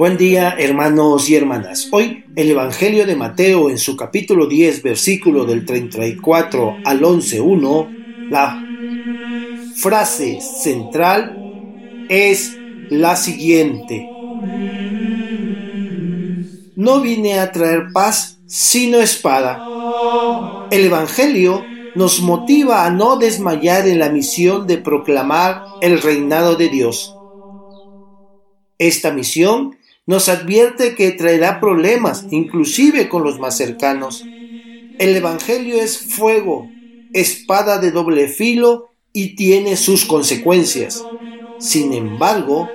Buen día hermanos y hermanas. Hoy el Evangelio de Mateo en su capítulo 10 versículo del 34 al 11.1, la frase central es la siguiente. No vine a traer paz sino espada. El Evangelio nos motiva a no desmayar en la misión de proclamar el reinado de Dios. Esta misión nos advierte que traerá problemas, inclusive con los más cercanos. El Evangelio es fuego, espada de doble filo y tiene sus consecuencias. Sin embargo,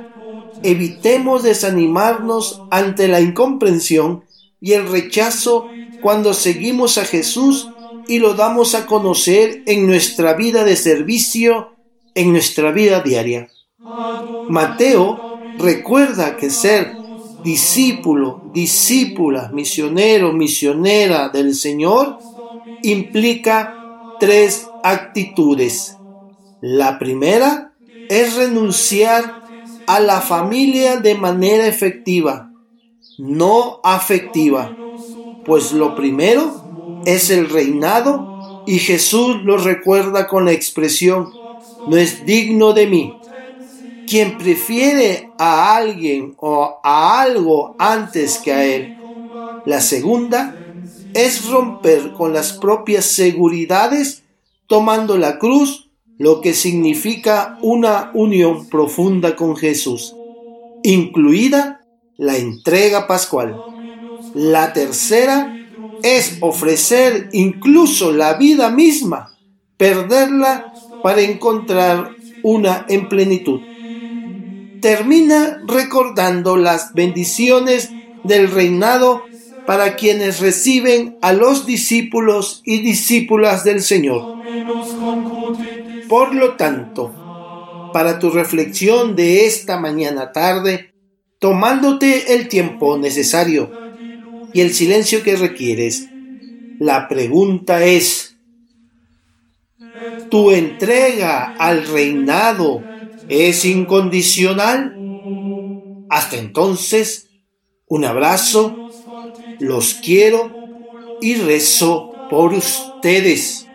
evitemos desanimarnos ante la incomprensión y el rechazo cuando seguimos a Jesús y lo damos a conocer en nuestra vida de servicio, en nuestra vida diaria. Mateo recuerda que ser discípulo, discípula, misionero, misionera del Señor, implica tres actitudes. La primera es renunciar a la familia de manera efectiva, no afectiva, pues lo primero es el reinado y Jesús lo recuerda con la expresión, no es digno de mí quien prefiere a alguien o a algo antes que a él. La segunda es romper con las propias seguridades tomando la cruz, lo que significa una unión profunda con Jesús, incluida la entrega pascual. La tercera es ofrecer incluso la vida misma, perderla para encontrar una en plenitud termina recordando las bendiciones del reinado para quienes reciben a los discípulos y discípulas del Señor. Por lo tanto, para tu reflexión de esta mañana tarde, tomándote el tiempo necesario y el silencio que requieres, la pregunta es, ¿tu entrega al reinado es incondicional. Hasta entonces, un abrazo, los quiero y rezo por ustedes.